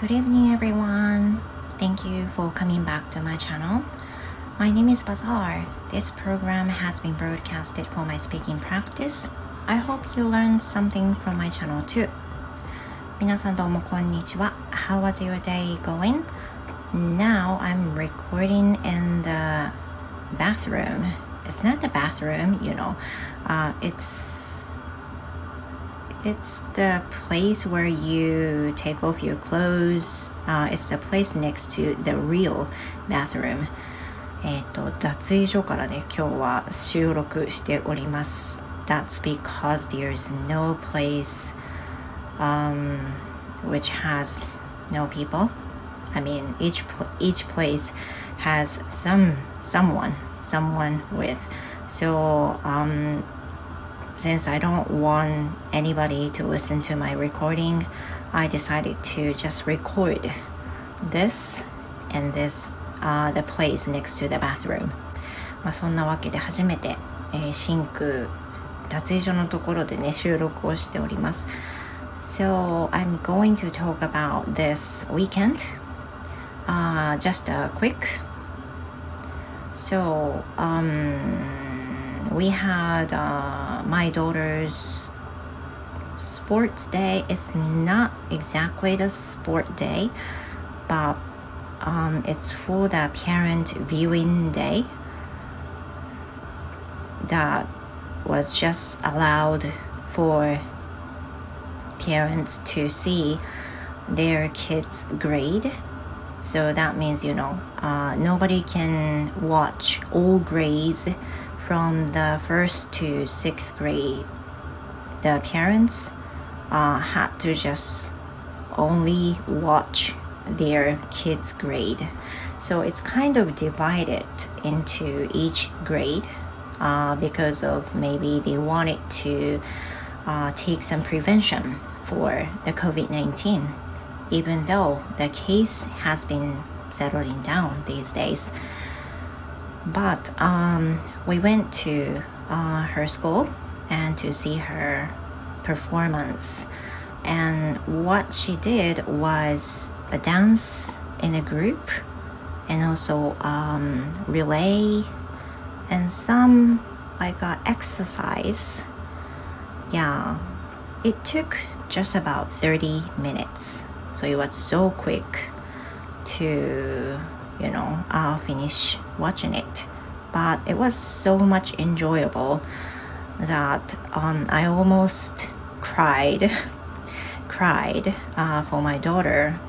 Good evening, everyone. Thank you for coming back to my channel. My name is Bazaar. This program has been broadcasted for my speaking practice. I hope you learned something from my channel too. 皆さんどうもこんにちは。How was your day going? Now I'm recording in the bathroom. It's not the bathroom, you know. Uh, it's it's the place where you take off your clothes. Uh, it's the place next to the real bathroom. えっと脱衣所からね今日は収録しております。That's because there's no place um, which has no people. I mean each each place has some someone someone with. So um, since I don't want anybody to listen to my recording, I decided to just record this and this uh, the place next to the bathroom まあそんなわけで初めて、えー、シンク脱衣所のところでね収録をしております So I'm going to talk about this weekend uh, just a quick so um, we had uh, my daughter's sports day. It's not exactly the sport day but um, it's for the parent viewing day that was just allowed for parents to see their kids grade. So that means you know uh, nobody can watch all grades from the first to sixth grade the parents uh, had to just only watch their kids' grade. So it's kind of divided into each grade uh, because of maybe they wanted to uh, take some prevention for the COVID 19, even though the case has been settling down these days. But um, we went to uh, her school and to see her performance. And what she did was a dance in a group and also um, relay and some like uh, exercise. Yeah. It took just about 30 minutes. So it was so quick to you know uh, finish watching it but it was so much enjoyable that um, i almost cried cried uh, for my daughter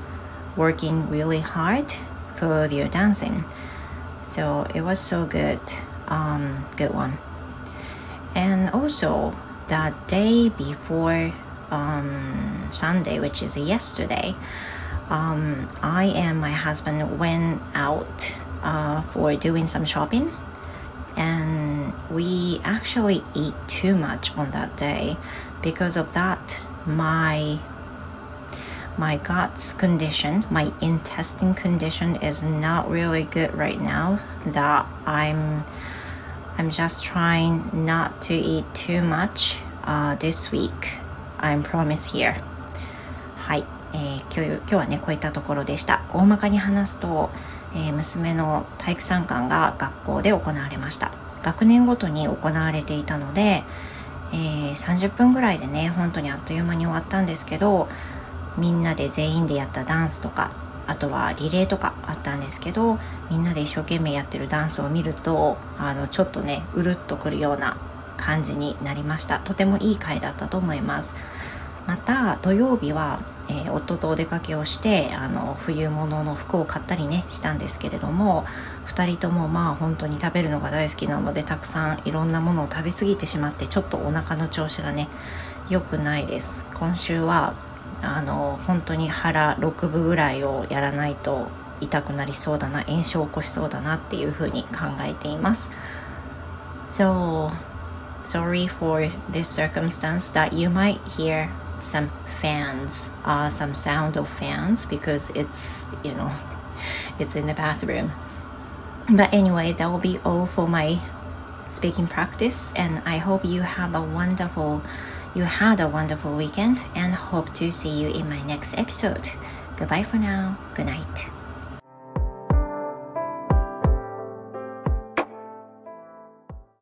working really hard for your dancing. So it was so good, um, good one. And also the day before um, Sunday, which is yesterday, um, I and my husband went out uh, for doing some shopping, and we actually ate too much on that day. Because of that, my my gut's condition, my intestine condition is not really good right now. That I'm I'm just trying not to eat too much uh, this week. I'm promise here. はい、えー、今日今日はねこういったところでした。大まかに話すと、えー、娘の体育参観が学校で行われました。学年ごとに行われていたので、えー、30分ぐらいでね本当にあっという間に終わったんですけど。みんなで全員でやったダンスとかあとはリレーとかあったんですけどみんなで一生懸命やってるダンスを見るとあのちょっとねうるっとくるような感じになりましたとてもいい回だったと思いますまた土曜日は、えー、夫とお出かけをしてあの冬物の服を買ったりねしたんですけれども2人ともまあ本当に食べるのが大好きなのでたくさんいろんなものを食べ過ぎてしまってちょっとお腹の調子がね良くないです。今週はあの本当に腹6分ぐらいをやらないと痛くなりそうだな炎症を起こしそうだなっていうふうに考えています。So sorry for this circumstance that you might hear some fans uh, some sound of fans because it's you know it's in the bathroom but anyway that will be all for my speaking practice and i hope you have a wonderful You had a wonderful weekend and hope to see you in my next episode. Goodbye for now. Good night.